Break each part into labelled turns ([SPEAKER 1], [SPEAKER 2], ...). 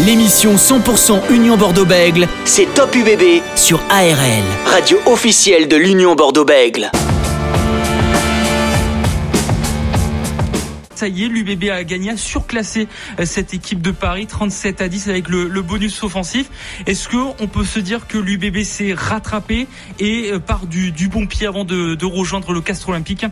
[SPEAKER 1] L'émission 100% Union Bordeaux-Bègle, c'est Top UBB sur ARL, radio officielle de l'Union Bordeaux-Bègle.
[SPEAKER 2] Ça y est, l'UBB a gagné, a surclassé euh, cette équipe de Paris, 37 à 10 avec le, bonus offensif. Est-ce qu'on peut se dire que l'UBB s'est rattrapé et euh, part du, bon pied avant de, rejoindre le Castre Olympique?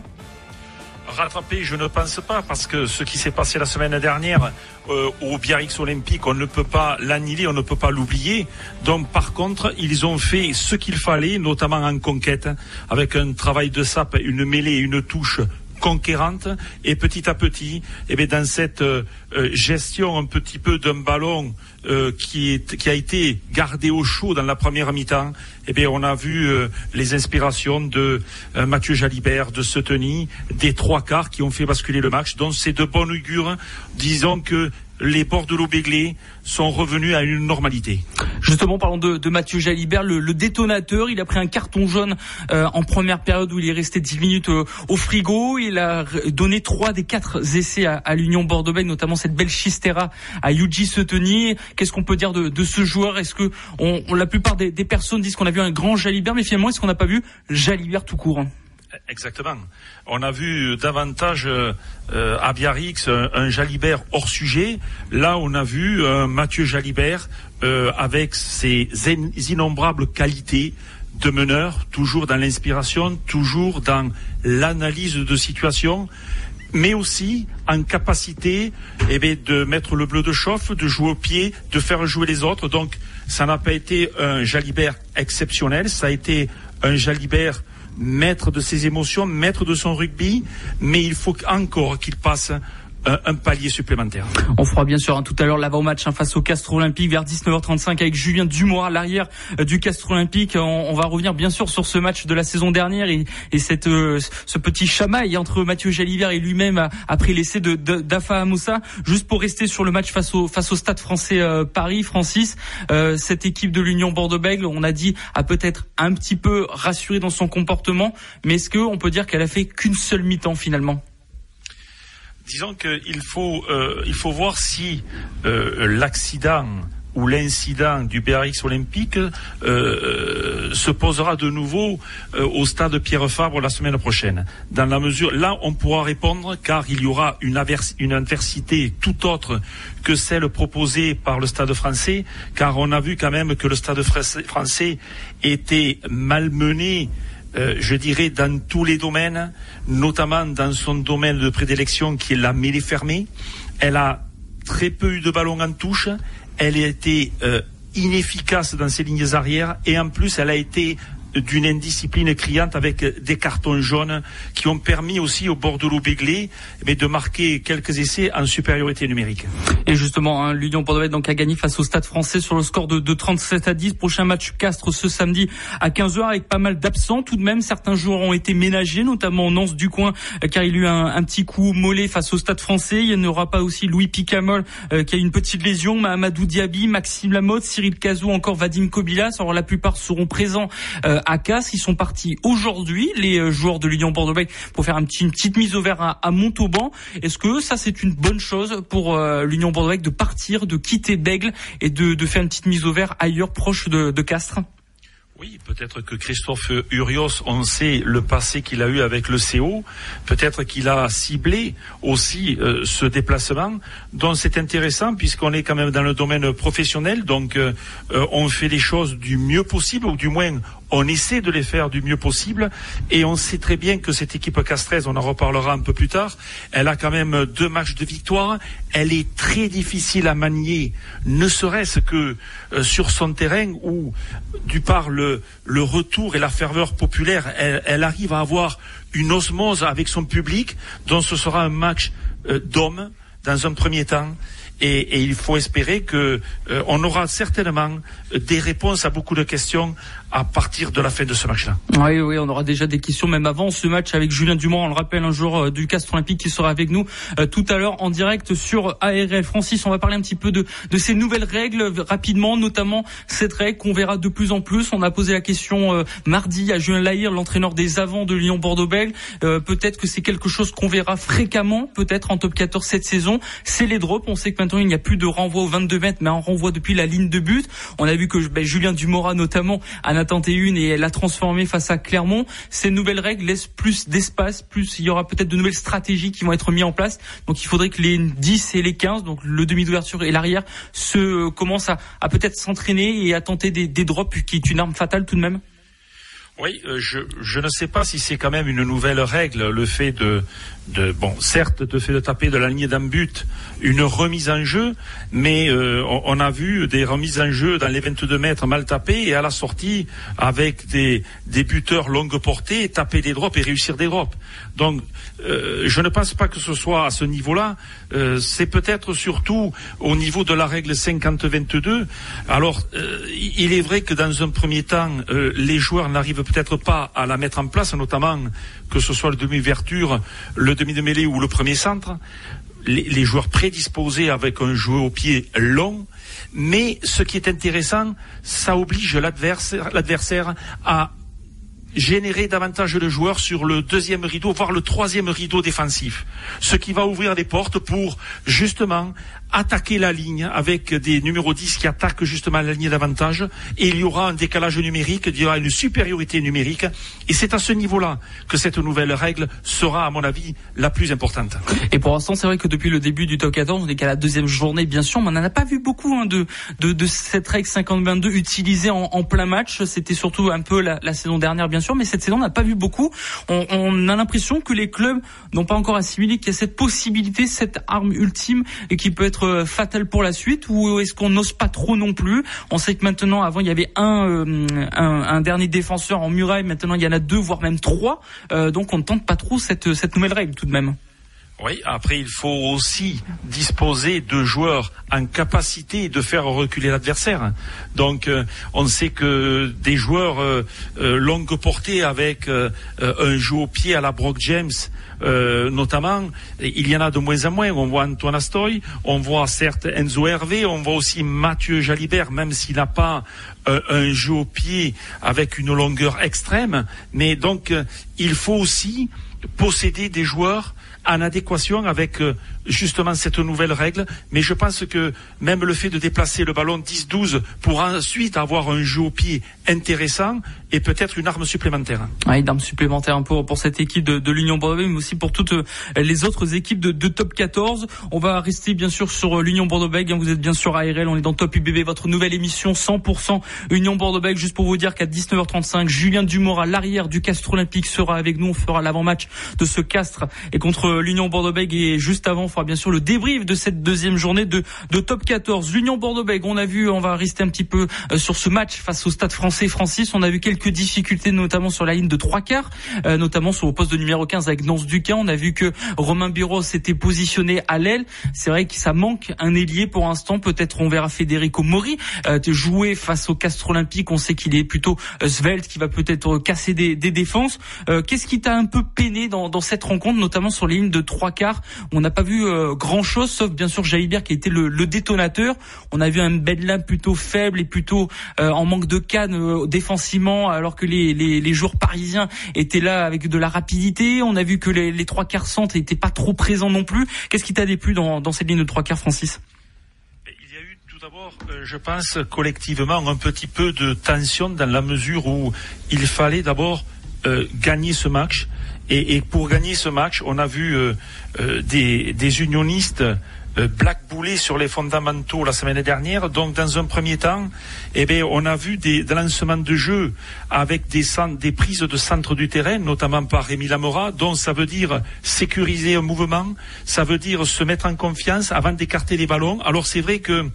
[SPEAKER 3] Rattrapé, je ne pense pas, parce que ce qui s'est passé la semaine dernière euh, au Biarritz Olympique, on ne peut pas l'annihiler, on ne peut pas l'oublier. Donc, par contre, ils ont fait ce qu'il fallait, notamment en conquête, avec un travail de sape, une mêlée, une touche conquérante et petit à petit, eh bien, dans cette euh, euh, gestion un petit peu d'un ballon euh, qui, qui a été gardé au chaud dans la première mi-temps, eh bien, on a vu les inspirations de Mathieu Jalibert, de Seteny, des trois quarts qui ont fait basculer le match. Donc c'est de bonne augure. Disons que les bordeaux béglés sont revenus à une normalité.
[SPEAKER 2] Justement, parlons de, Mathieu Jalibert, le, détonateur. Il a pris un carton jaune euh, en première période où il est resté 10 minutes euh, au frigo. Il a donné trois des quatre essais à, l'Union Bordeaux-Bègles, notamment cette belle chistera à Yuji Seteni. Qu'est-ce qu'on peut dire de, ce joueur? Est-ce que la plupart des, des personnes disent qu'on a vu un grand Jalibert, mais finalement, est-ce qu'on n'a pas vu Jalibert tout court?
[SPEAKER 3] Exactement. On a vu davantage euh, à Biarritz un, Jalibert hors sujet. Là, on a vu un Mathieu Jalibert euh, avec ses innombrables qualités de meneur, toujours dans l'inspiration, toujours dans l'analyse de situation, mais aussi en capacité eh de mettre le bleu de chauffe, de jouer au pied, de faire jouer les autres. Donc, ça n'a pas été un Jalibert exceptionnel, ça a été un Jalibert maître de ses émotions, maître de son rugby, mais il faut encore qu'il passe un, palier supplémentaire.
[SPEAKER 2] On fera bien sûr hein, tout à l'heure l'avant-match hein, face au Castre Olympique vers 19h35 avec Julien Dumois, l'arrière euh, du Castre Olympique. On, va revenir bien sûr sur ce match de la saison dernière et, cette, euh, ce petit chamail entre Mathieu Jalivert et lui-même après l'essai de, d'Afa Amoussa. Juste pour rester sur le match face au, face au Stade français euh, Paris, Francis, cette équipe de l'Union Bordeaux-Bègles, on a dit, a peut-être un petit peu rassuré dans son comportement, mais est-ce qu'on peut dire qu'elle a fait qu'une seule mi-temps finalement?
[SPEAKER 3] Disons qu'il faut, euh, il faut voir si euh, l'accident ou l'incident du BRX olympique euh, se posera de nouveau au stade Pierre Fabre la semaine prochaine. Dans la mesure, là, on pourra répondre car il y aura une, une adversité tout autre que celle proposée par le stade français, car on a vu quand même que le stade français était malmené euh, je dirais, dans tous les domaines, notamment dans son domaine de prédilection qui est la mêlée fermée. Elle a très peu eu de ballons en touche. Elle a été euh, inefficace dans ses lignes arrières et en plus elle a été d'une indiscipline criante avec des cartons jaunes qui ont permis aussi au Bordeaux-Béglé mais de marquer quelques essais en supériorité numérique.
[SPEAKER 2] Et justement, hein, l'Union Bordeaux donc a gagné face au Stade français sur le score de, de 37 à 10. Prochain match Castres ce samedi à 15h avec pas mal d'absents. Tout de même, certains joueurs ont été ménagés, notamment Nance du coin car il a eu un, un, petit coup mollet face au Stade français. Il n'y aura pas aussi Louis Picamol euh, qui a une petite lésion, Mahamadou Diaby, Maxime Lamotte, Cyril Cazou, encore Vadim Kobilas. Alors la plupart seront présents euh, à Casse. Ils sont partis aujourd'hui, les euh, joueurs de l'Union bordeaux pour faire une petite mise au vert à, Montauban. Est-ce que ça, c'est une bonne chose pour euh, l'Union bordeaux de partir, de quitter Bègle et de, faire une petite mise au vert ailleurs, proche de, de Castres?
[SPEAKER 3] Oui, peut-être que Christophe Urios, on sait le passé qu'il a eu avec le CO. Peut-être qu'il a ciblé aussi euh, ce déplacement. Donc c'est intéressant puisqu'on est quand même dans le domaine professionnel. Donc on fait les choses du mieux possible ou du moins on essaie de les faire du mieux possible et on sait très bien que cette équipe castraise, on en reparlera un peu plus tard, elle a quand même deux matchs de victoire. Elle est très difficile à manier, ne serait-ce que euh, sur son terrain où, du par le, retour et la ferveur populaire, elle, arrive à avoir une osmose avec son public, dont ce sera un match euh, d'hommes dans un premier temps et, il faut espérer que euh, aura certainement des réponses à beaucoup de questions à partir de la fin de ce match-là.
[SPEAKER 2] Oui, oui, on aura déjà des questions même avant ce match avec Julien Dumont. On le rappelle, un jour du Castre Olympique qui sera avec nous tout à l'heure en direct sur ARL. Francis, on va parler un petit peu de, de ces nouvelles règles rapidement, notamment cette règle qu'on verra de plus en plus. On a posé la question mardi à Julien Lahir, l'entraîneur des avants de Lyon-Bordeaux-Bègles. peut-être que c'est quelque chose qu'on verra fréquemment, peut-être en top 14 cette saison. C'est les drops. On sait que maintenant il n'y a plus de renvoi aux 22 mètres, mais un renvoi depuis la ligne de but. On a vu que ben, Julien Dumora notamment en a tenté une et l'a transformée face à Clermont. Ces nouvelles règles laissent plus d'espace, plus il y aura peut-être de nouvelles stratégies qui vont être mises en place. Donc il faudrait que les 10 et les 15, donc le demi d'ouverture et l'arrière, se commencent à, à peut-être s'entraîner et à tenter des, des drops, qui est une arme fatale tout de même.
[SPEAKER 3] Oui, euh, je, ne sais pas si c'est quand même une nouvelle règle, le fait de, bon, certes, de fait de taper de la ligne d'un but, une remise en jeu, mais euh, on, a vu des remises en jeu dans les 22 mètres mal tapées et à la sortie avec des, des buteurs longue portée, taper des drops et réussir des drops. Donc, euh, je ne pense pas que ce soit à ce niveau-là. C'est peut-être surtout au niveau de la règle 50-22. Alors, il est vrai que dans un premier temps, les joueurs n'arrivent peut-être pas à la mettre en place, notamment que ce soit le demi-ouverture, le demi de mêlée ou le premier centre. Les, joueurs prédisposés avec un jeu au pied long, mais ce qui est intéressant, ça oblige l'adversaire à générer davantage de joueurs sur le deuxième rideau, voire le troisième rideau défensif. Ce qui va ouvrir les portes pour justement attaquer la ligne avec des numéros 10 qui attaquent justement la ligne d'avantage et il y aura un décalage numérique, il y aura une supériorité numérique et c'est à ce niveau-là que cette nouvelle règle sera à mon avis la plus importante.
[SPEAKER 2] Et pour l'instant c'est vrai que depuis le début du top 14 on est qu'à la deuxième journée bien sûr mais on n'en a pas vu beaucoup hein, de, de, de, cette règle 50-22 utilisée en, plein match c'était surtout un peu la, saison dernière bien sûr mais cette saison on n'a pas vu beaucoup on, a l'impression que les clubs n'ont pas encore assimilé qu'il y a cette possibilité cette arme ultime et qui peut être euh, fatal pour la suite ou est-ce qu'on n'ose pas trop non plus? On sait que maintenant, avant, il y avait un, euh, dernier défenseur en muraille. Maintenant, il y en a deux, voire même trois. Euh, donc, on ne tente pas trop cette nouvelle règle tout de même.
[SPEAKER 3] Oui, après il faut aussi disposer de joueurs en capacité de faire reculer l'adversaire. Donc on sait que des joueurs longue portée avec un jeu au pied à la Brock James euh, notamment, il y en a de moins en moins. On voit Antoine Astoy, on voit certes Enzo Hervé, on voit aussi Mathieu Jalibert, même s'il n'a pas euh, un jeu au pied avec une longueur extrême. Mais donc, euh, il faut aussi posséder des joueurs en adéquation avec justement cette nouvelle règle. Mais je pense que même le fait de déplacer le ballon 10-12 pour ensuite avoir un jeu au pied intéressant est peut-être une arme supplémentaire.
[SPEAKER 2] Oui, une arme supplémentaire pour, pour cette équipe de, de l'Union Bordeaux, mais aussi pour toutes euh, les autres équipes de, de top 14. On va rester bien sûr sur euh, l'Union Bordeaux-Bègles. Vous êtes bien sûr ARL, on est dans Top UBB, votre nouvelle émission 100% Union Bordeaux-Bègles. Juste pour vous dire qu'à 19h35, Julien Dumora, l'arrière du Castre Olympique, sera avec nous. On fera l'avant-match de ce Castre et contre l'Union Bordeaux-Bègles. Et juste avant, fera bien sûr le débrief de cette deuxième journée de, de top 14. L'Union Bordeaux-Bègles, on a vu, on va rester un petit peu euh, sur ce match face au Stade français Francis. On a vu quelques difficultés, notamment sur la ligne de trois quarts, euh, notamment sur le poste de numéro 15 avec Nance Duquin. On a vu que Romain Bureau s'était positionné à l'aile. C'est vrai que ça manque un ailier pour l'instant. Peut-être on verra Federico Mori euh, jouer face au Castre Olympique. On sait qu'il est plutôt svelte, qui va peut-être casser des, des défenses. Qu'est-ce qui t'a un peu peiné dans, dans, cette rencontre, notamment sur les de trois quarts On n'a pas vu grand chose, sauf bien sûr Jalibert qui été le, le détonateur. On a vu un Bedlam plutôt faible et plutôt euh, en manque de canne euh, défensivement, alors que les, joueurs parisiens étaient là avec de la rapidité. On a vu que les, trois quarts centres n'étaient pas trop présents non plus. Qu'est-ce qui t'a déplu dans, cette ligne de trois quarts, Francis?
[SPEAKER 3] D'abord, euh, je pense collectivement un petit peu de tension dans la mesure où il fallait d'abord euh, gagner ce match. Et, et, pour gagner ce match, on a vu euh, euh, des, des, unionistes euh, blackbouler sur les fondamentaux la semaine dernière. Donc, dans un premier temps, eh bien, on a vu des, lancements de jeu avec des, des prises de centre du terrain, notamment par Rémi Lamora. Donc, ça veut dire sécuriser un mouvement, ça veut dire se mettre en confiance avant d'écarter les ballons. Alors, c'est vrai que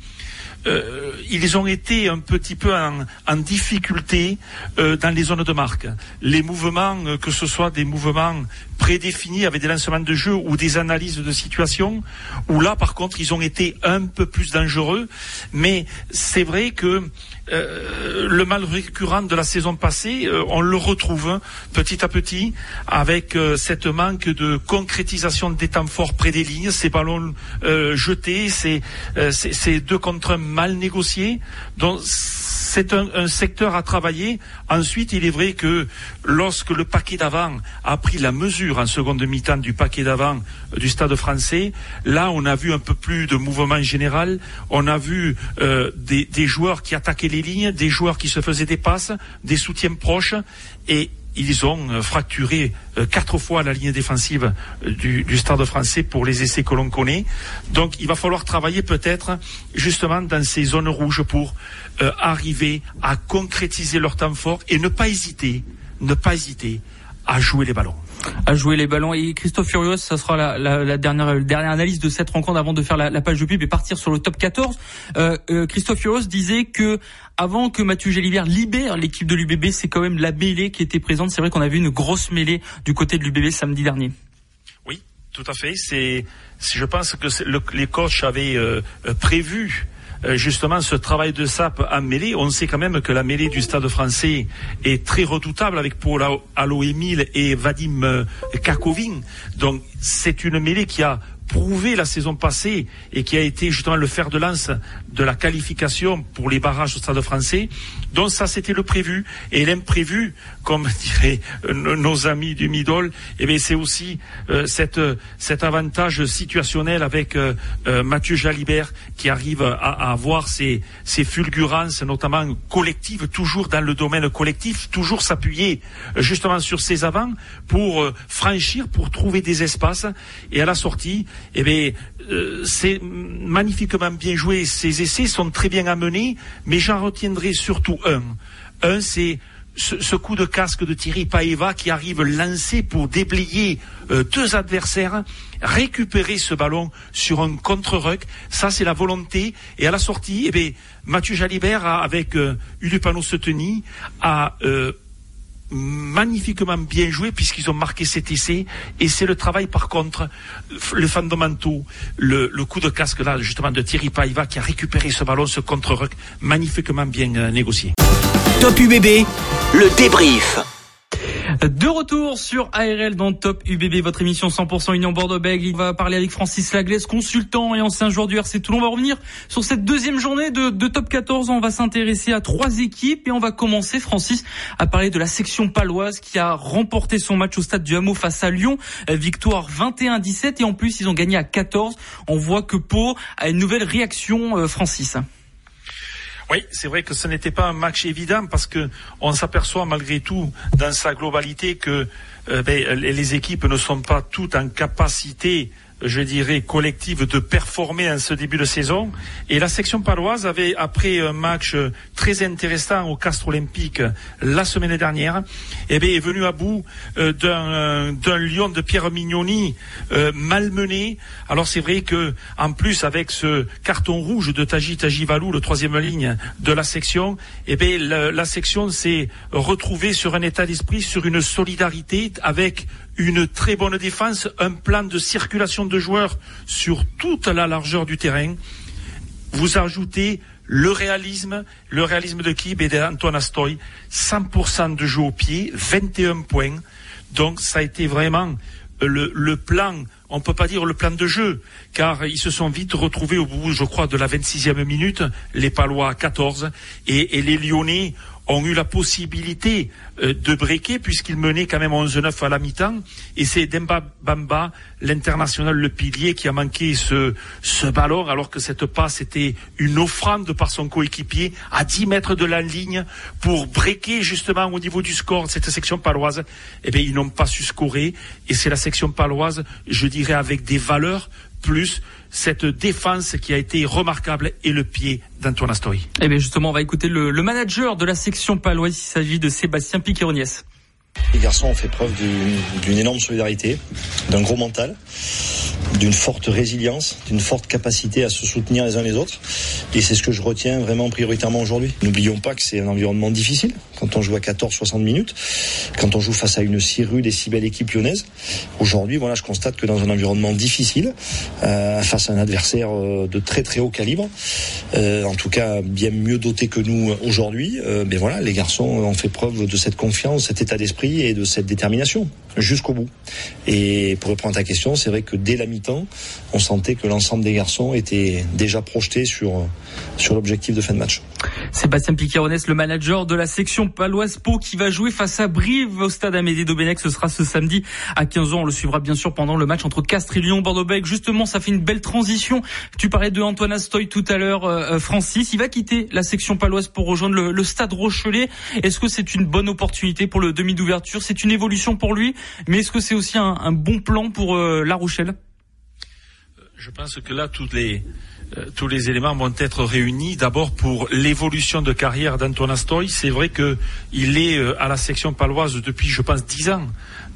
[SPEAKER 3] euh, ils ont été un petit peu en, difficulté euh, dans les zones de marque. Les mouvements, euh, que ce soit des mouvements prédéfinis avec des lancements de jeu ou des analyses de situation, où là, par contre, ils ont été un peu plus dangereux. Mais c'est vrai que euh, le mal récurrent de la saison passée, euh, on le retrouve hein, petit à petit avec euh, cette manque de concrétisation des temps forts près des lignes, ces ballons jetés, ces, deux contre un mal négociés. Donc c'est un, secteur à travailler. Ensuite, il est vrai que lorsque le paquet d'avant a pris la mesure en seconde mi-temps du paquet d'avant du stade français, là, on a vu un peu plus de mouvement général. On a vu euh, des, joueurs qui attaquaient les lignes, des joueurs qui se faisaient des passes, des soutiens proches. Et ils ont euh, fracturé euh, quatre fois la ligne défensive euh, du, du, Stade français pour les essais que l'on connaît. Donc il va falloir travailler peut-être justement dans ces zones rouges pour arriver à concrétiser leur temps fort et ne pas hésiter, ne pas hésiter à jouer les ballons
[SPEAKER 2] à jouer les ballons. Et Christophe Furios, ça sera la, la, la dernière, dernière analyse de cette rencontre avant de faire la, la, page de pub et partir sur le top 14. Euh, euh, Christophe Furios disait que avant que Mathieu Gélibert libère l'équipe de l'UBB, c'est quand même la mêlée qui était présente. C'est vrai qu'on a vu une grosse mêlée du côté de l'UBB samedi dernier.
[SPEAKER 3] Oui, tout à fait. C'est, je pense que le, les coachs avaient euh, prévu euh, justement ce travail de sape en mêlée. On sait quand même que la mêlée du Stade français est très redoutable avec Paul Allo et Vadim euh, Kakovin. Donc c'est une mêlée qui a prouvé la saison passée et qui a été justement le fer de lance de la qualification pour les barrages au Stade français. Donc ça, c'était le prévu. Et l'imprévu, comme diraient nos amis du Midol, eh c'est aussi euh, cette, cet avantage situationnel avec euh, euh, Mathieu Jalibert qui arrive à, à avoir ces, ces fulgurances, notamment collectives, toujours dans le domaine collectif, toujours s'appuyer justement sur ses avants pour franchir, pour trouver des espaces. Et à la sortie, eh bien, euh, c'est magnifiquement bien joué. Ces essais sont très bien amenés, mais j'en retiendrai surtout un. Un, c'est ce, coup de casque de Thierry Paeva qui arrive lancé pour déblayer euh, deux adversaires, récupérer ce ballon sur un contre-ruck. Ça, c'est la volonté. Et à la sortie, eh bien, Mathieu Jalibert, avec euh, Udupano Seteni, a magnifiquement bien joué puisqu'ils ont marqué cet essai. Et c'est le travail par contre le fondamental le, le coup de casque là justement de Thierry Paiva qui a récupéré ce ballon ce contre-ruck magnifiquement bien euh, négocié.
[SPEAKER 1] Top UBB le débrief
[SPEAKER 2] de retour sur ARL dans Top UBB, votre émission 100% Union Bordeaux-Bègles. Il va parler avec Francis Laglaise, consultant et ancien joueur du RC Toulon. On va revenir sur cette deuxième journée de, de Top 14. On va s'intéresser à trois équipes et on va commencer, Francis, à parler de la section paloise qui a remporté son match au stade du Hameau face à Lyon. Euh, victoire 21-17 et en plus ils ont gagné à 14. On voit que Pau a une nouvelle réaction, euh, Francis.
[SPEAKER 3] Oui, c'est vrai que ce n'était pas un match évident parce que on s'aperçoit malgré tout dans sa globalité que euh, ben, les équipes ne sont pas toutes en capacité je dirais, collective de performer en ce début de saison. Et la section paloise avait, après un match très intéressant au Castre Olympique la semaine dernière, eh bien, est venu à bout euh, d'un, d'un lion de Pierre Mignoni euh, malmené. Alors c'est vrai que, en plus, avec ce carton rouge de Taji Tajivalou, le troisième ligne de la section, eh bien, la section s'est retrouvée sur un état d'esprit, sur une solidarité avec une très bonne défense, un plan de circulation de joueurs sur toute la largeur du terrain. Vous ajoutez le réalisme, le réalisme de qui et d'Antoine Astoy, 100% de jeu au pied, 21 points. Donc ça a été vraiment le, plan, on peut pas dire le plan de jeu, car ils se sont vite retrouvés au bout, je crois, de la 26e minute, les Palois à 14, et, et les Lyonnais ont eu la possibilité euh, de breaker puisqu'ils menaient quand même 11-9 à la mi-temps. Et c'est Demba Bamba, l'international, le pilier, qui a manqué ce, ce ballon alors que cette passe était une offrande par son coéquipier à 10 mètres de la ligne pour breaker justement au niveau du score de cette section paloise. Eh bien, ils n'ont pas su scorer et c'est la section paloise, je dirais, avec des valeurs plus cette défense qui a été remarquable et le pied d'Antoine Astori.
[SPEAKER 2] Eh bien justement, on va écouter le, le manager de la section paloise. Il s'agit de Sébastien Piqueroniès.
[SPEAKER 4] Les garçons ont fait preuve d'une énorme solidarité, d'un gros mental. d'une forte résilience, d'une forte capacité à se soutenir les uns les autres. Et c'est ce que je retiens vraiment prioritairement aujourd'hui. N'oublions pas que c'est un environnement difficile quand on joue à 14-60 minutes, quand on joue face à une si rude et si belle équipe lyonnaise. Aujourd'hui, voilà, je constate que dans un environnement difficile, euh, face à un adversaire euh, de très très haut calibre, euh, en tout cas bien mieux doté que nous aujourd'hui, ben voilà, les garçons ont fait preuve de cette confiance, cet état d'esprit et de cette détermination jusqu'au bout. Et pour répondre à ta question, c'est vrai que dès la mi-temps, on sentait que l'ensemble des garçons étaient déjà projetés sur, sur l'objectif de fin de match.
[SPEAKER 2] Sébastien Piqueronès, le manager de la section paloise Pau qui va jouer face à Brive au stade Amédée Domenech. Ce sera ce samedi à 15h. On le suivra bien sûr pendant le match entre Castres et Lyon bordeaux Justement, ça fait une belle transition. Tu parlais de Antoine Astoy tout à l'heure, euh, euh, Francis. Il va quitter la section paloise pour rejoindre le, stade Rochelet. Est-ce que c'est une bonne opportunité pour le demi C'est une évolution pour lui, mais est-ce que c'est aussi un, bon plan pour euh, La Rochelle?
[SPEAKER 3] Je pense que là, toutes les euh, tous les éléments vont être réunis. D'abord pour l'évolution de carrière d'Antoine Astoy. C'est vrai qu'il est euh, à la section paloise depuis, je pense, dix ans.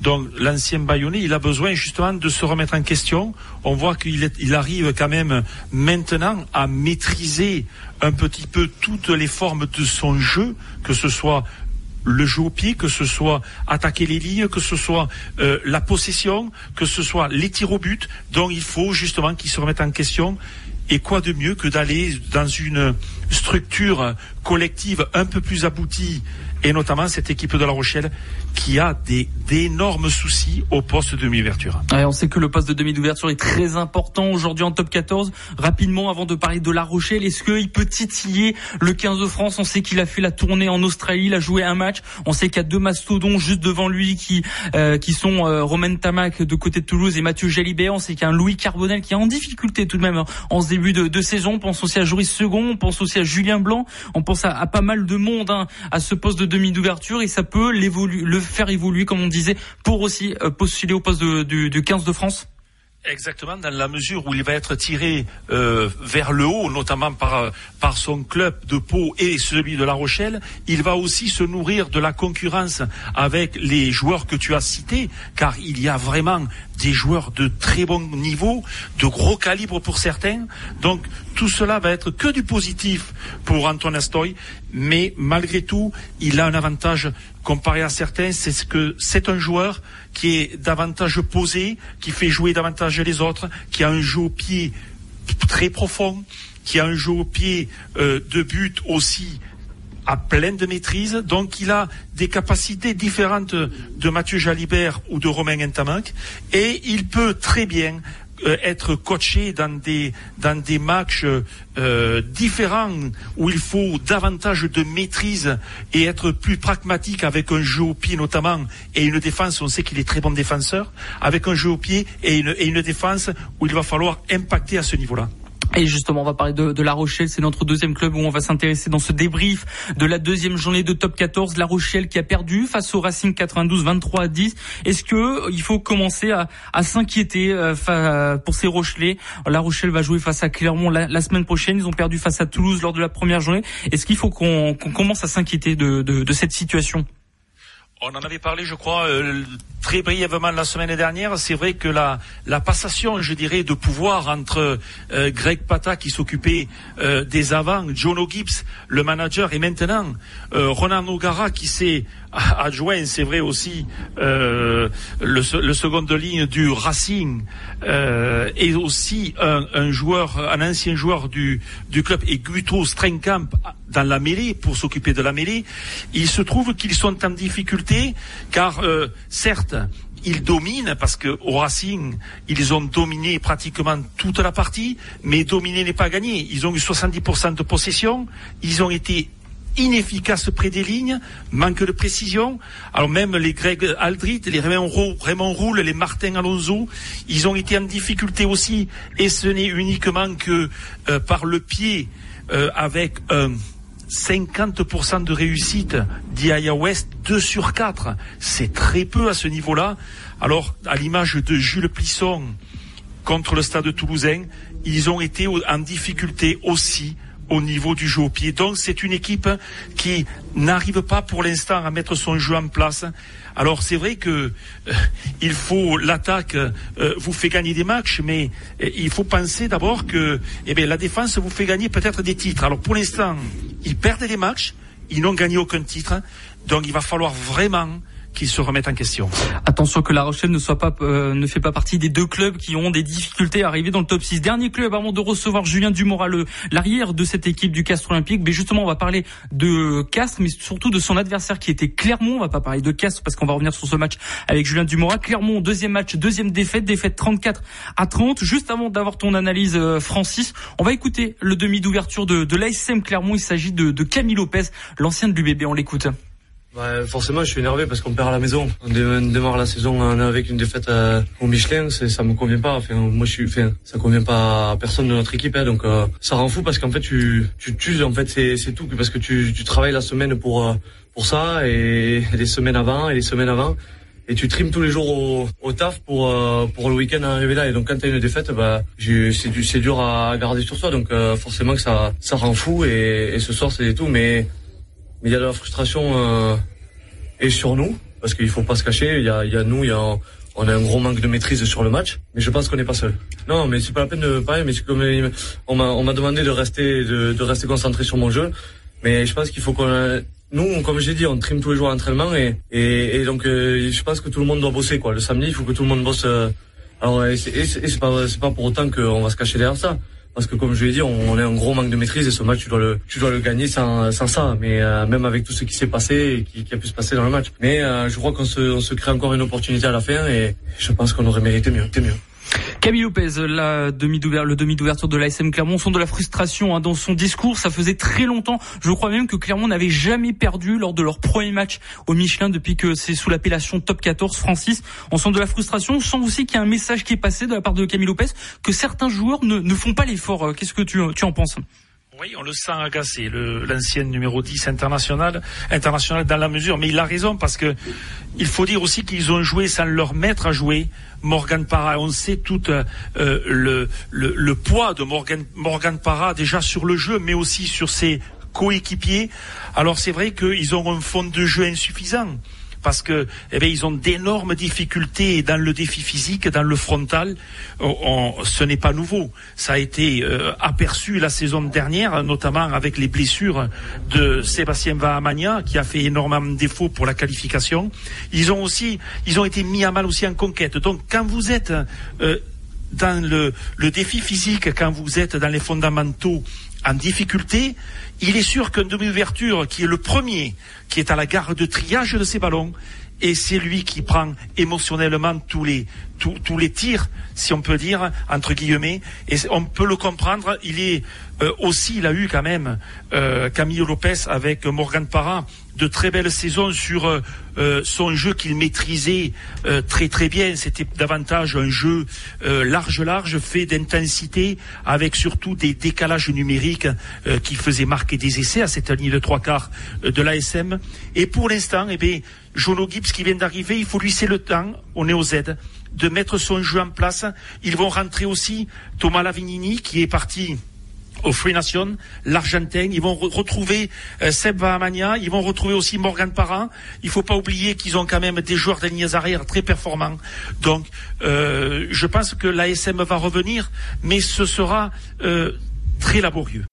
[SPEAKER 3] Donc l'ancien Bayonnais, il a besoin justement de se remettre en question. On voit qu'il il arrive quand même maintenant à maîtriser un petit peu toutes les formes de son jeu, que ce soit le jeu au pied, que ce soit attaquer les lignes, que ce soit euh, la possession, que ce soit les tirs au but. Donc il faut justement qu'il se remette en question et quoi de mieux que d'aller dans une structure collective un peu plus aboutie et notamment cette équipe de La Rochelle qui a des d'énormes soucis au poste de demi-ouverture.
[SPEAKER 2] on sait que le poste de demi d'ouverture est très important aujourd'hui en top 14. Rapidement, avant de parler de La Rochelle, est-ce qu'il peut titiller le 15 de France? On sait qu'il a fait la tournée en Australie, il a joué un match. On sait qu'il y a deux mastodons juste devant lui qui euh, sont euh, Romain Tamac de côté de Toulouse et Mathieu Jalibert. On sait qu'il y a un Louis Carbonel qui est en difficulté tout de même en ce début de, saison. On pense aussi à Joris Second, on pense aussi à Julien Blanc, on pense à, pas mal de monde hein, à ce poste de demi d'ouverture et ça peut le faire évoluer, comme on disait, pour aussi euh, postuler au poste du 15 de France?
[SPEAKER 3] Exactement, dans la mesure où il va être tiré euh, vers le haut, notamment par, par son club de Pau et celui de La Rochelle, il va aussi se nourrir de la concurrence avec les joueurs que tu as cités, car il y a vraiment des joueurs de très bon niveau, de gros calibre pour certains. Donc tout cela va être que du positif pour Antoine Astoy, mais malgré tout, il a un avantage comparé à certains, c'est que c'est un joueur qui est davantage posé, qui fait jouer davantage les autres, qui a un jeu au pied très profond, qui a un jeu au pied euh, de but aussi à pleine de maîtrise, donc il a des capacités différentes de Mathieu Jalibert ou de Romain Entamac, et il peut très bien être coaché dans des dans des matchs euh, différents où il faut davantage de maîtrise et être plus pragmatique avec un jeu au pied notamment et une défense on sait qu'il est très bon défenseur avec un jeu au pied et une, et une défense où il va falloir impacter à ce niveau-là.
[SPEAKER 2] Et justement, on va parler de, La Rochelle. C'est notre deuxième club où on va s'intéresser dans ce débrief de la deuxième journée de Top 14. La Rochelle qui a perdu face au Racing 92, 23 à 10. Est-ce que euh, il faut commencer à, s'inquiéter euh, pour ces Rochelais? La Rochelle va jouer face à Clermont la, semaine prochaine. Ils ont perdu face à Toulouse lors de la première journée. Est-ce qu'il faut qu'on commence à s'inquiéter de cette situation?
[SPEAKER 3] On en avait parlé, je crois, euh, très brièvement la semaine dernière. C'est vrai que la, la passation, je dirais, de pouvoir entre euh, Greg Pata qui s'occupait euh, des avants, John O'Gibbs, le manager, et maintenant Ronan O'Gara qui s'est adjoint, c'est vrai aussi, le, le, second de ligne du Racing, et aussi un, un, joueur, un ancien joueur du, du club, et Guto Strenkamp dans la mêlée, pour s'occuper de la mêlée, il se trouve qu'ils sont en difficulté, car euh, certes, ils dominent parce que au Racing, ils ont dominé pratiquement toute la partie, mais dominer n'est pas gagné. Ils ont eu 70% de possession, ils ont été inefficaces près des lignes, manque de précision. Alors même les Greg Aldrit, les Raymond, Roule, les Martin Alonso, ils ont été en difficulté aussi, et ce n'est uniquement que euh, par le pied euh, avec un 50% de réussite d'IA West, 2 sur 4. C'est très peu à ce niveau-là. Alors, à l'image de Jules Plisson contre le stade toulousain, ils ont été en difficulté aussi au niveau du jeu au pied. Donc c'est une équipe qui n'arrive pas pour l'instant à mettre son jeu en place. Alors c'est vrai que euh, il faut l'attaque euh, vous fait gagner des matchs, mais euh, il faut penser d'abord que eh bien, la défense vous fait gagner peut-être des titres. Alors pour l'instant, ils perdent des matchs, ils n'ont gagné aucun titre, donc il va falloir vraiment qui se remettent en question.
[SPEAKER 2] Attention que La Rochelle ne soit pas euh, ne fait pas partie des deux clubs qui ont des difficultés à arriver dans le top 6. Dernier club avant de recevoir Julien Dumoral, l'arrière de cette équipe du Castres Olympique. Mais justement, on va parler de Castres, mais surtout de son adversaire qui était Clermont. On va pas parler de Castres parce qu'on va revenir sur ce match avec Julien Dumoral. Clermont, deuxième match, deuxième défaite, défaite 34 à 30. Juste avant d'avoir ton analyse, euh, Francis, on va écouter le demi d'ouverture de, de l'ASM Clermont. Il s'agit de, Camille Lopez, l'ancien de l'UBB. On l'écoute.
[SPEAKER 5] Bah, forcément, je suis énervé parce qu'on perd à la maison. On démarre la saison avec une défaite euh, au Michelin, ça me convient pas. Enfin, moi, je suis, enfin, ça convient pas à personne de notre équipe, hein, donc euh, ça rend fou parce qu'en fait, tu, tu tues. En fait, c'est, tout parce que tu, tu travailles la semaine pour euh, pour ça et les semaines avant et les semaines avant et tu trimes tous les jours au, au taf pour pour le week-end arriver là. Et donc, quand t'as une défaite, bah, c'est c'est dur à garder sur soi. Donc, forcément que ça ça rend fou. Et, et ce soir, c'est tout, mais mais il y a de la frustration euh, et sur nous parce qu'il faut pas se cacher. Il y a, y a nous, il y a on a un gros manque de maîtrise sur le match, mais je pense qu'on n'est pas seul. Non, mais c'est pas la peine de parler. Mais c'est comme on m'a on m'a demandé de rester de, de, rester concentré sur mon jeu, mais je pense qu'il faut qu'on nous, comme j'ai dit, on trime tous les jours à l'entraînement et, et, et donc euh, je pense que tout le monde doit bosser quoi. Le samedi, il faut que tout le monde bosse. Euh, alors et c'est pas c'est pas pour autant qu'on va se cacher derrière ça parce que comme je l'ai dit, on, a un gros manque de maîtrise et ce match tu dois le tu dois le gagner sans, sans ça. Mais euh, même avec tout ce qui s'est passé et qui, qui, a pu se passer dans le match. Mais euh, je crois qu'on se, on se crée encore une opportunité à la fin et je pense qu'on aurait mérité mieux. mieux.
[SPEAKER 2] Camille Lopez, la demi le demi d'ouverture de l'ASM Clermont, sont de la frustration hein, dans son discours. Ça faisait très longtemps. Je crois même que Clermont n'avait jamais perdu lors de leur premier match au Michelin depuis que c'est sous l'appellation Top 14. Francis, on sent de la frustration. On sent aussi qu'il y a un message qui est passé de la part de Camille Lopez que certains joueurs ne, font pas l'effort. Qu'est-ce que tu en penses?
[SPEAKER 3] Oui, on le sent agacé, l'ancien numéro 10 international, international dans la mesure, mais il a raison parce que il faut dire aussi qu'ils ont joué sans leur maître à jouer. Morgan Parra, on sait tout euh, le, le, le, poids de Morgan, Morgan Parra déjà sur le jeu, mais aussi sur ses coéquipiers. Alors c'est vrai qu'ils ont un fond de jeu insuffisant parce que eh bien, ils ont d'énormes difficultés dans le défi physique, dans le frontal. On, ce n'est pas nouveau. Ça a été euh, aperçu la saison dernière, notamment avec les blessures de Sébastien Vahamania, qui a fait énormément de défauts pour la qualification. Ils ont aussi, ils ont été mis à mal aussi en conquête. Donc, quand vous êtes euh, dans le, le défi physique, quand vous êtes dans les fondamentaux en difficulté, il est sûr qu'un demi-ouverture qui est le premier, qui est à la gare de triage de ces ballons, et c'est lui qui prend émotionnellement tous les tous, tous, les tirs, si on peut dire entre guillemets, et on peut le comprendre. Il est euh, aussi, il a eu quand même euh, Camillo Lopez avec Morgan Parra de très belles saisons sur euh, euh son jeu qu'il maîtrisait euh, très très bien. C'était davantage un jeu large large, fait d'intensité, avec surtout des décalages numériques qui faisaient marquer des essais à cette ligne de trois quarts de l'ASM. Et pour l'instant, eh bien, Jono Gibbs qui vient d'arriver, il faut lui laisser le temps, on est au Z, de mettre son jeu en place. Ils vont rentrer aussi Thomas Lavignini qui est parti au Free Nation, l'Argentin. Ils vont retrouver euh, Seb Vahamania, ils vont retrouver aussi Morgan Parra. Il faut pas oublier qu'ils ont quand même des joueurs de lignes arrière très performants. Donc, euh, je pense que l'ASM va revenir, mais ce sera euh, très laborieux.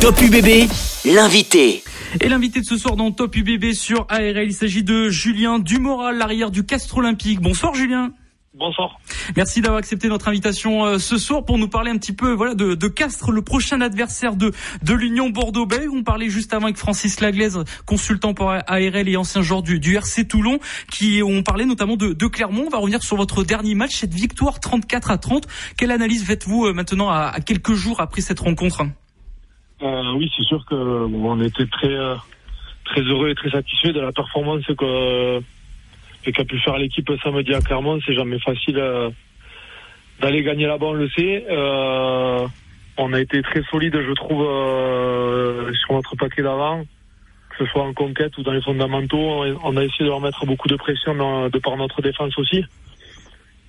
[SPEAKER 1] Top UBB, l'invité.
[SPEAKER 2] Et l'invité de ce soir dans Top UBB sur ARL, il s'agit de Julien Dumoral, l'arrière du Castre Olympique. Bonsoir Julien.
[SPEAKER 6] Bonsoir.
[SPEAKER 2] Merci d'avoir accepté notre invitation euh, ce soir pour nous parler un petit peu voilà de, de Castres, le prochain adversaire de de l'Union Bordeaux-Bègles. On parlait juste avant avec Francis Laglaise, consultant pour ARL et ancien joueur du, du RC Toulon, qui ont parlé notamment de, de, Clermont. On va revenir sur votre dernier match, cette victoire 34 à 30. Quelle analyse faites-vous euh, maintenant à, à, quelques jours après cette rencontre?
[SPEAKER 6] Euh, Oui, c'est sûr que on était très très heureux et très satisfait de la performance que et qu'a pu faire l'équipe samedi à Clermont. C'est jamais facile euh, d'aller gagner là-bas, on le sait. Euh, on a été très solide, je trouve, euh, sur notre paquet d'avant, que ce soit en conquête ou dans les fondamentaux. On a essayé de leur mettre beaucoup de pression de par notre défense aussi.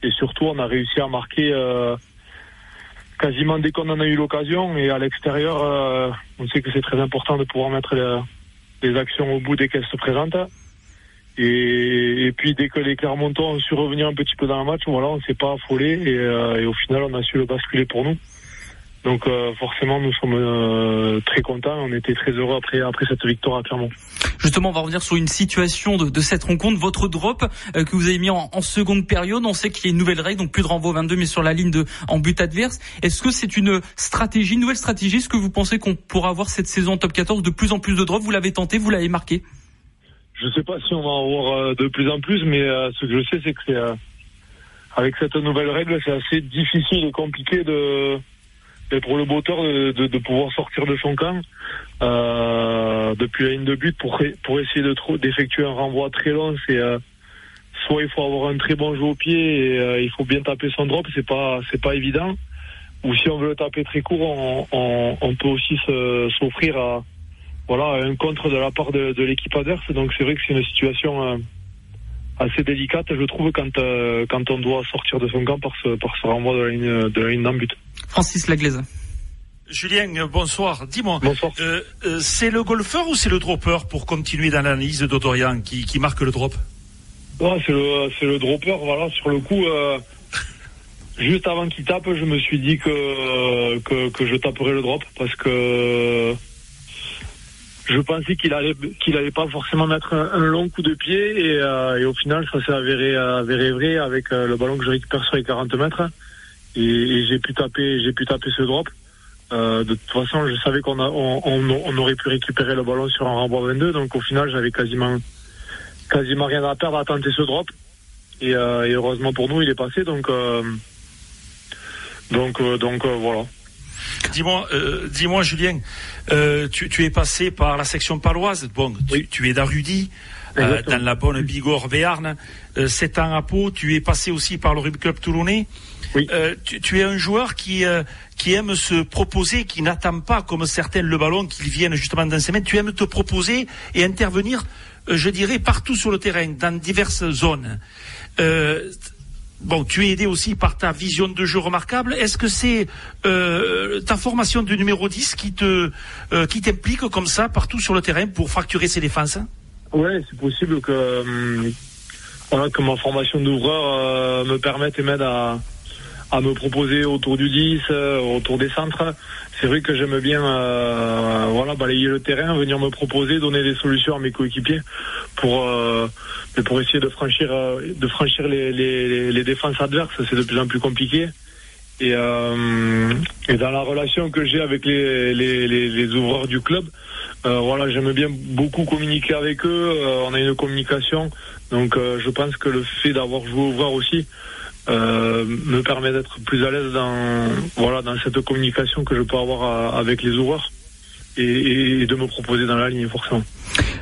[SPEAKER 6] Et surtout, on a réussi à marquer quasiment dès qu'on en a eu l'occasion. Et à l'extérieur, euh, on sait que c'est très important de pouvoir mettre les, actions au bout dès qu'elles se présentent. Et, puis dès que les Clermontois ont su revenir un petit peu dans le match, voilà, on s'est pas affolé et, et, au final on a su le basculer pour nous. Donc euh, forcément, nous sommes euh, très contents. On était très heureux après après cette victoire à Clermont.
[SPEAKER 2] Justement, on va revenir sur une situation de, de cette rencontre. Votre drop euh, que vous avez mis en, en, seconde période, on sait qu'il y a une nouvelle règle, donc plus de renvoi 22, mais sur la ligne de en but adverse. Est-ce que c'est une stratégie, une nouvelle stratégie? Est-ce que vous pensez qu'on pourra avoir cette saison top 14 de plus en plus de drops? Vous l'avez tenté, vous l'avez marqué?
[SPEAKER 6] Je ne sais pas si on va en avoir de plus en plus, mais ce que je sais, c'est que c'est avec cette nouvelle règle, c'est assez difficile et compliqué de pour le moteur de, pouvoir sortir de son camp euh, depuis la ligne de but pour, pour essayer de d'effectuer un renvoi très long. C'est euh, soit il faut avoir un très bon jeu au pied et euh, il faut bien taper son drop, c'est pas c'est pas évident. Ou si on veut le taper très court, on, on peut aussi s'offrir à voilà un contre de la part de, de l'équipe adverse. Donc c'est vrai que c'est une situation euh, assez délicate, je trouve, quand, euh, quand on doit sortir de son camp par ce, par ce renvoi de la ligne, de la ligne but.
[SPEAKER 2] Francis Laglaise.
[SPEAKER 3] Julien, bonsoir. Dis-moi,
[SPEAKER 6] euh,
[SPEAKER 3] euh, c'est le golfeur ou c'est le dropper pour continuer dans l'analyse d'Odorian qui, qui marque le drop?
[SPEAKER 6] C'est le, le dropper, voilà, sur le coup. Euh, juste avant qu'il tape, je me suis dit que, que, que je taperais le drop parce que je pensais qu'il allait qu'il allait pas forcément mettre un, long coup de pied et, euh, et au final ça s'est avéré, avéré vrai avec euh, le ballon que je récupère sur les 40 mètres et, et j'ai pu taper j'ai pu taper ce drop. Euh, de toute façon, je savais qu'on on, on, aurait pu récupérer le ballon sur un renvoi 22, donc au final j'avais quasiment quasiment rien à perdre à tenter ce drop et, euh, et heureusement pour nous il est passé donc euh, donc donc voilà.
[SPEAKER 3] Dis-moi, euh, dis-moi, Julien, euh, tu, tu, es passé par la section paloise. Bon, tu, tu es d'Arudi, euh, dans la bonne Bigorre Béarn. Euh, sept ans à Pau. Tu es passé aussi par le Rugby Club Toulonnais.
[SPEAKER 6] Oui.
[SPEAKER 3] Euh, tu, tu, es un joueur qui euh, qui aime se proposer, qui n'attend pas comme certains le ballon qu'ils viennent justement dans ses mains. Tu aimes te proposer et intervenir, je dirais, partout sur le terrain, dans diverses zones. Bon, tu es aidé aussi par ta vision de jeu remarquable. Est-ce que c'est euh, ta formation de numéro 10 qui te euh, qui t'implique comme ça partout sur le terrain pour fracturer ses défenses
[SPEAKER 6] Ouais, c'est possible que euh, que ma formation d'ouvreur me permette et m'aide à à me proposer autour du 10, autour des centres. C'est vrai que j'aime bien voilà balayer le terrain, venir me proposer, donner des solutions à mes coéquipiers pour mais pour essayer de franchir, euh, de franchir les, les, les défenses adverses, c'est de plus en plus compliqué. Et, euh, et dans la relation que j'ai avec les, les, les, ouvreurs du club, euh, voilà, j'aime bien beaucoup communiquer avec eux. Euh, on a une communication, donc euh, je pense que le fait d'avoir joué ouvreur aussi me permet d'être plus à l'aise dans voilà dans cette communication que je peux avoir avec les ouvreurs et, et de me proposer dans la ligne forcément.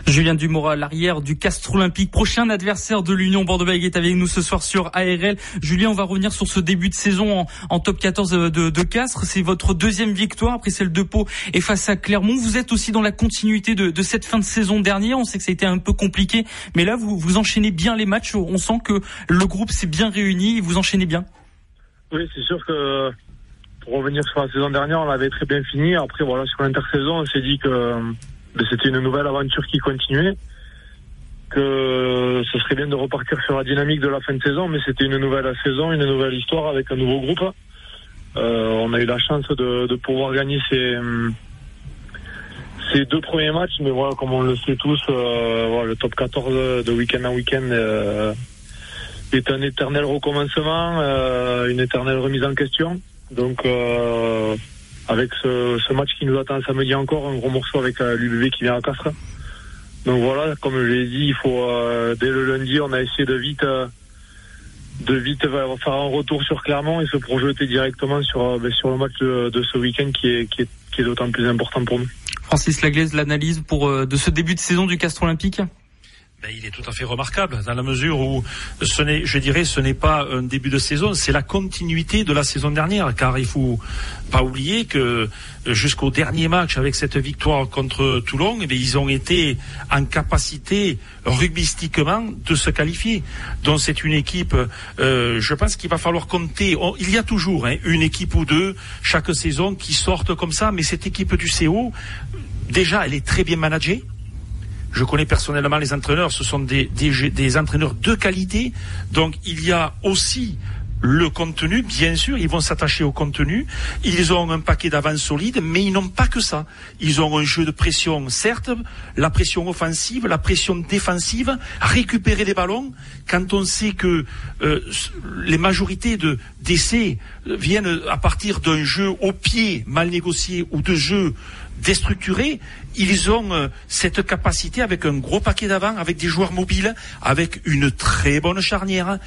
[SPEAKER 2] Julien Dumora, l'arrière du Castre Olympique, prochain adversaire de l'Union Bordeaux-Bègles est avec nous ce soir sur ARL. Julien, on va revenir sur ce début de saison en, top 14 de, de, Castres. C'est votre deuxième victoire après celle de Pau et face à Clermont. Vous êtes aussi dans la continuité de, de, cette fin de saison dernière. On sait que ça a été un peu compliqué, mais là vous, vous enchaînez bien les matchs. On sent que le groupe s'est bien réuni et vous enchaînez bien.
[SPEAKER 6] Oui, c'est sûr que pour revenir sur la saison dernière, on l'avait très bien fini. Après, voilà, sur l'intersaison, on s'est dit que c'était une nouvelle aventure qui continuait, que ce serait bien de repartir sur la dynamique de la fin de saison, mais c'était une nouvelle saison, une nouvelle histoire avec un nouveau groupe. Euh, on a eu la chance de, pouvoir gagner ces, ces deux premiers matchs, mais voilà, comme on le sait tous, euh, le top 14 de week-end en week-end euh, est un éternel recommencement, une éternelle remise en question. Donc avec ce, match qui nous attend samedi encore, un gros morceau avec euh, l'UBB qui vient à Castres. Donc voilà, comme je l'ai dit, il faut euh, dès le lundi, on a essayé de vite euh, de vite faire un retour sur Clermont et se projeter directement sur ben, sur le match de, ce week-end qui est qui est, qui est d'autant plus important pour nous.
[SPEAKER 2] Francis Laglaise, l'analyse pour de ce début de saison du Castre Olympique?
[SPEAKER 3] Ben, il est tout à fait remarquable dans la mesure où ce n'est, je dirais, ce n'est pas un début de saison, c'est la continuité de la saison dernière, car il faut pas oublier que jusqu'au dernier match avec cette victoire contre Toulon, eh ils ont été en capacité rugbystiquement de se qualifier. Donc c'est une équipe, euh, je pense qu'il va falloir compter. il y a toujours hein, une équipe ou deux chaque saison qui sortent comme ça, mais cette équipe du CO, déjà, elle est très bien managée. Je connais personnellement les entraîneurs, ce sont des, des, entraîneurs de qualité. Donc il y a aussi le contenu, bien sûr, ils vont s'attacher au contenu. Ils ont un paquet d'avance solide, mais ils n'ont pas que ça. Ils ont un jeu de pression, certes, la pression offensive, la pression défensive, récupérer les ballons. Quand on sait que euh, les majorités de d'essais viennent à partir d'un jeu au pied mal négocié ou de jeux déstructurés, ils ont euh, cette capacité avec un gros paquet d'avant, avec des joueurs mobiles, avec une très bonne charnière,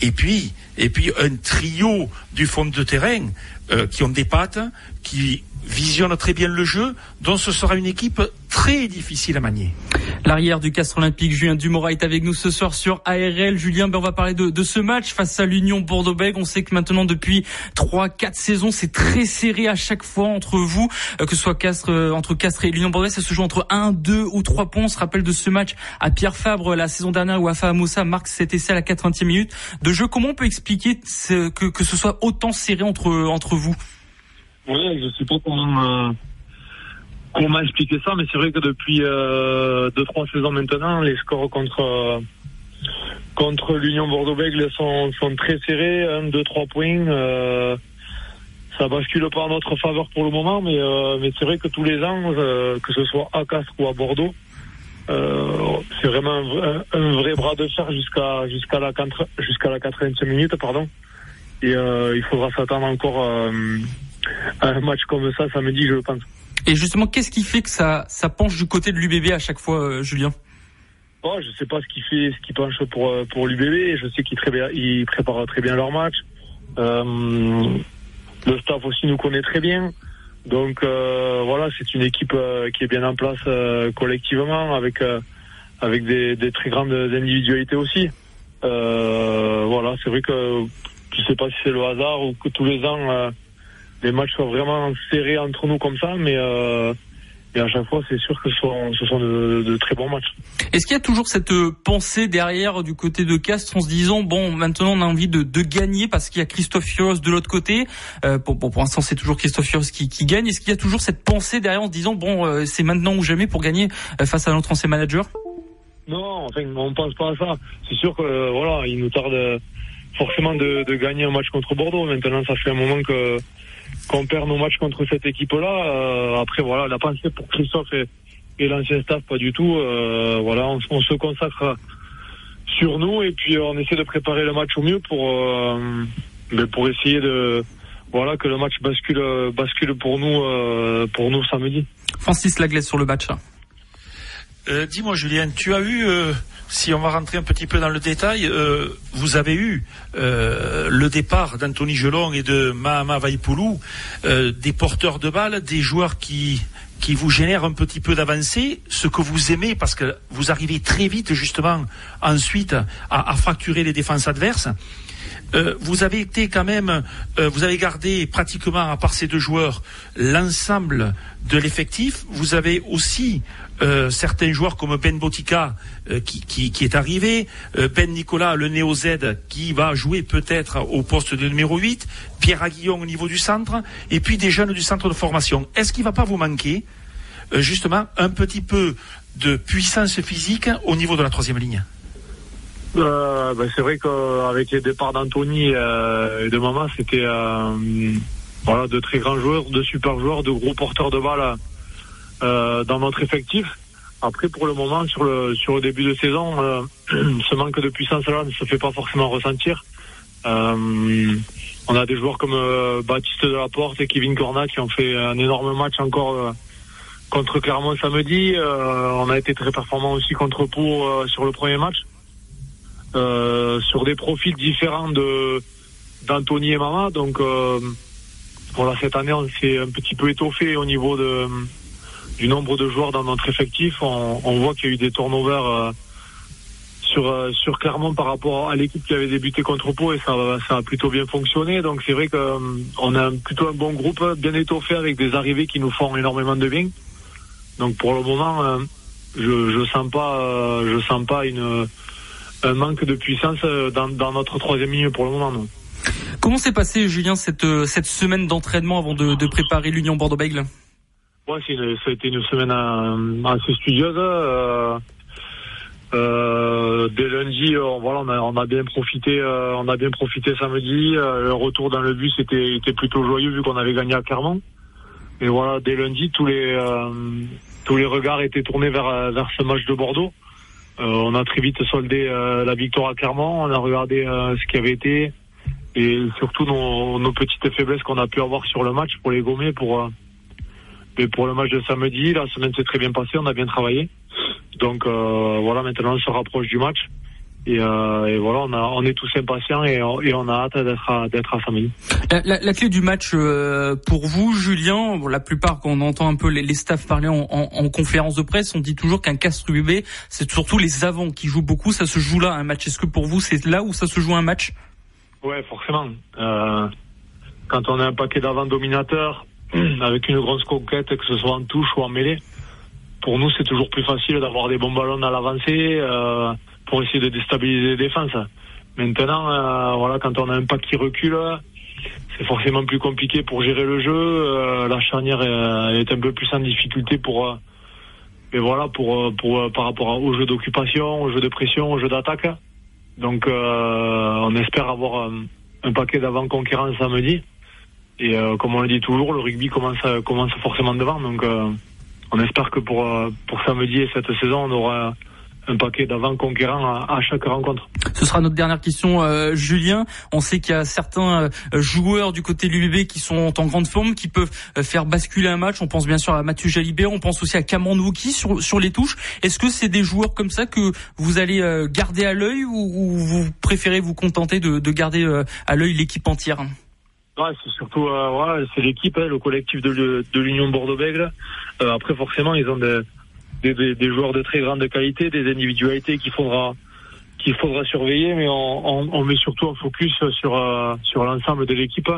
[SPEAKER 3] et puis, et puis un trio du fond de terrain euh, qui ont des pattes, qui visionne très bien le jeu, donc ce sera une équipe très difficile à manier.
[SPEAKER 2] L'arrière du Castre Olympique, Julien Dumora, est avec nous ce soir sur ARL. Julien, ben on va parler de, de ce match face à l'Union Bordeaux-Bègles. On sait que maintenant, depuis 3-4 saisons, c'est très serré à chaque fois entre vous, euh, que ce soit Castres, euh, entre Castres et l'Union Bordeaux. Ça se joue entre 1, 2 ou 3 points. On se rappelle de ce match à Pierre Fabre la saison dernière où Afa Moussa marque cet essai à la 80e minute de jeu. Comment on peut expliquer que, que ce soit autant serré entre, entre vous?
[SPEAKER 6] Oui, je sais pas euh, comment expliquer ça, mais c'est vrai que depuis euh, deux trois saisons maintenant, les scores contre euh, contre l'Union Bordeaux-Bègles sont, sont très serrés, 1, 2, 3 points. Euh, ça bascule pas en notre faveur pour le moment, mais, euh, mais c'est vrai que tous les ans, que ce soit à Castres ou à Bordeaux, c'est vraiment un, vrai bras de fer jusqu'à jusqu'à la jusqu'à la 80e minute, pardon. Et il faudra s'attendre encore un match comme ça samedi, je pense.
[SPEAKER 2] Et justement, qu'est-ce qui fait que ça, ça penche du côté de l'UBB à chaque fois, euh, Julien?
[SPEAKER 6] Oh, Je sais pas ce qui fait, ce qui penche pour euh, pour l'UBB. Je sais qu'ils ils préparent très bien leur match. Euh, le staff aussi nous connaît très bien. Donc voilà, c'est une équipe qui est bien en place collectivement avec avec des, des, très grandes individualités aussi. voilà, c'est vrai que je sais pas si c'est le hasard ou que tous les ans les matchs soient vraiment serrés entre nous comme ça, mais euh, et à chaque fois, c'est sûr que ce sont, ce sont de, de, très bons matchs.
[SPEAKER 2] Est-ce qu'il y a toujours cette euh, pensée derrière du côté de Castres en se disant bon, maintenant on a envie de, de gagner parce qu'il y a Christophe Fioros de l'autre côté. Euh, pour, pour, pour l'instant, c'est toujours Christophe Fioros qui, qui gagne. Est-ce qu'il y a toujours cette pensée derrière en se disant bon, euh, c'est maintenant ou jamais pour gagner euh, face à notre ancien manager?
[SPEAKER 6] Non, enfin, on pense pas à ça. C'est sûr que voilà, il nous tarde forcément de, de gagner un match contre Bordeaux. Maintenant, ça fait un moment que qu'on perd nos matchs contre cette équipe-là. Euh, après, voilà, la pensée pour Christophe et, l'ancien staff, pas du tout. Euh, voilà, on, se consacre sur nous et puis on essaie de préparer le match au mieux pour, euh, ben, pour essayer de voilà que le match bascule bascule pour nous pour nous samedi.
[SPEAKER 2] Francis Laglaise sur le match.
[SPEAKER 3] Dis-moi Julien, tu as eu si on va rentrer un petit peu dans le détail, euh, vous avez eu euh, le départ d'Anthony Gelon et de Mahama Vaipoulou, euh, des porteurs de balles, des joueurs qui qui vous génèrent un petit peu d'avancée, ce que vous aimez parce que vous arrivez très vite justement ensuite à, à fracturer les défenses adverses. Euh, vous avez été quand même, euh, vous avez gardé pratiquement, à part ces deux joueurs, l'ensemble de l'effectif. Vous avez aussi euh, certains joueurs comme Ben Botica qui, qui, est arrivé, Ben Nicolas, le Néo Z, qui va jouer peut-être au poste de numéro 8, Pierre Aguillon au niveau du centre, et puis des jeunes du centre de formation. Est-ce qu'il ne va pas vous manquer justement un petit peu de puissance physique au niveau de la troisième ligne?
[SPEAKER 6] Euh, ben c'est vrai qu'avec les départs d'Anthony euh, et de Mama, c'était euh, voilà de très grands joueurs, de super joueurs, de gros porteurs de balles euh, dans notre effectif. Après, pour le moment, sur le sur le début de saison, euh, ce manque de puissance là ne se fait pas forcément ressentir. on a des joueurs comme Baptiste Delaporte et Kevin Cornat qui ont fait un énorme match encore contre Clermont samedi. on a été très performants aussi contre Pau sur le premier match. Euh, sur des profils différents de d'Anthony et Mama. Donc euh, voilà, cette année on s'est un petit peu étoffé au niveau de du nombre de joueurs dans notre effectif. On, on voit qu'il y a eu des turnovers sur sur Clermont par rapport à l'équipe qui avait débuté contre Pau et ça ça a plutôt bien fonctionné. Donc c'est vrai qu'on a plutôt un bon groupe bien étoffé avec des arrivées qui nous font énormément de bien. Donc pour le moment, je je sens pas je sens pas une un manque de puissance dans, dans notre troisième ligne pour le moment.
[SPEAKER 2] Comment s'est passé, Julien, cette, euh, cette semaine d'entraînement avant de, de préparer l'Union Bordeaux-Bègles
[SPEAKER 6] Ouais, c'est ça a été une semaine euh, assez studieuse. Euh, euh, dès lundi, euh, voilà, on a, on a bien profité, on a bien profité samedi. le retour dans le bus était, était plutôt joyeux vu qu'on avait gagné à Clermont. Et voilà, dès lundi, tous les tous les regards étaient tournés vers vers ce match de Bordeaux. on a très vite soldé la victoire à Clermont. On a regardé ce qui avait été, et surtout nos, nos petites faiblesses qu'on a pu avoir sur le match pour les gommer pour euh, pour le match de samedi la semaine s'est très bien passée on a bien travaillé donc euh, voilà maintenant on se rapproche du match et, euh, et, voilà, on, a, on est tous impatients et, et on a hâte d'être à, d'être à samedi.
[SPEAKER 2] La, la, la, clé du match euh, pour vous, Julien, la plupart quand on entend un peu les, les staffs parler en, en, en, conférence de presse, on dit toujours qu'un Castre UB, c'est surtout les avants qui jouent beaucoup. Ça se joue là un match. Est-ce que pour vous c'est là où ça se joue un match?
[SPEAKER 6] Ouais, forcément. Euh, quand on a un paquet d'avant dominateurs avec une grosse conquête, que ce soit en touche ou en mêlée, pour nous c'est toujours plus facile d'avoir des bons ballons à l'avancée euh, pour essayer de déstabiliser les défenses. Maintenant, euh, voilà, quand on a un pack qui recule, c'est forcément plus compliqué pour gérer le jeu. Euh, la charnière est, est, un peu plus en difficulté pour, euh, mais voilà, pour, pour par rapport au jeu d'occupation, au jeu de pression, au jeu d'attaque. Donc euh, on espère avoir un, paquet d'avant-concurrents samedi. Et euh, comme on le dit toujours, le rugby commence, commence forcément devant. Donc euh, on espère que pour, pour samedi et cette saison, on aura un paquet d'avant-conquérants à, chaque rencontre.
[SPEAKER 2] Ce sera notre dernière question, euh, Julien. On sait qu'il y a certains euh, joueurs du côté de l'UBB qui sont en grande forme, qui peuvent euh, faire basculer un match. On pense bien sûr à Mathieu Jalibert, on pense aussi à Cameron sur, sur les touches. Est-ce que c'est des joueurs comme ça que vous allez garder à l'œil ou, ou, vous préférez vous contenter de, de garder à l'œil l'équipe entière?
[SPEAKER 6] C'est surtout ouais, c'est l'équipe, hein, le collectif de, l'Union Bordeaux-Bègles. après, forcément, ils ont des joueurs de très grande qualité, des individualités qu'il faudra qu'il faudra surveiller, mais on, met surtout un focus sur euh, sur l'ensemble de l'équipe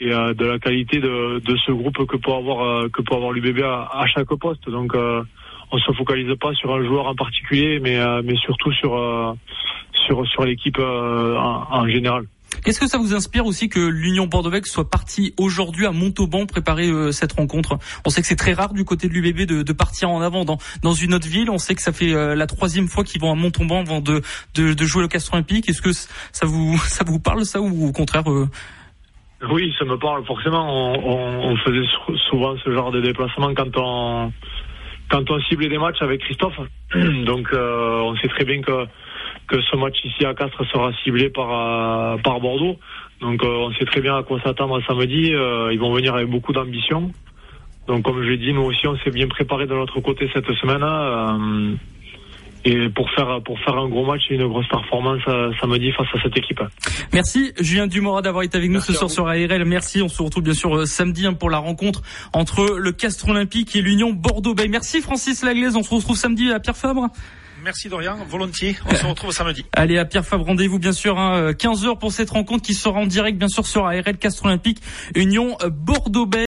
[SPEAKER 6] et euh, de la qualité de, ce groupe que peut avoir euh, que peut avoir l'UBB à, chaque poste. Donc euh, on se focalise pas sur un joueur en particulier, mais mais surtout sur sur l'équipe en général.
[SPEAKER 2] Qu'est-ce que ça vous inspire aussi que l'Union bordeaux soit partie aujourd'hui à Montauban préparer euh, cette rencontre? On sait que c'est très rare du côté de l'UBB de, partir en avant dans, dans une autre ville. On sait que ça fait euh, la troisième fois qu'ils vont à Montauban avant de, de, jouer le Castro Olympique. Est-ce que ça vous, ça vous parle ça ou au contraire euh...
[SPEAKER 6] Oui, ça me parle forcément. On, faisait souvent ce genre de déplacement quand on quand on ciblait des matchs avec Christophe. Donc on sait très bien que que ce match ici à Castres sera ciblé par, euh, par Bordeaux. Donc euh, on sait très bien à quoi s'attendre samedi. Euh, ils vont venir avec beaucoup d'ambition. Donc comme je l'ai dit, nous aussi on s'est bien préparé de notre côté cette semaine. et pour faire pour faire un gros match et une grosse performance samedi face à cette équipe.
[SPEAKER 2] Merci Julien Dumora d'avoir été avec nous ce soir sur ARL. Merci. On se retrouve bien sûr samedi hein, pour la rencontre entre le Castres Olympique et l'Union Bordeaux-Bay. Merci Francis Laglaise. On se retrouve samedi à Pierre Fabre.
[SPEAKER 3] Merci Dorian, volontiers. On se retrouve samedi.
[SPEAKER 2] Allez, à Pierre Fabre, rendez-vous bien sûr, hein, 15h pour cette rencontre qui sera en direct bien sûr sur ARL Castre Olympique, Union Bordeaux-Bay.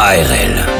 [SPEAKER 1] ARL.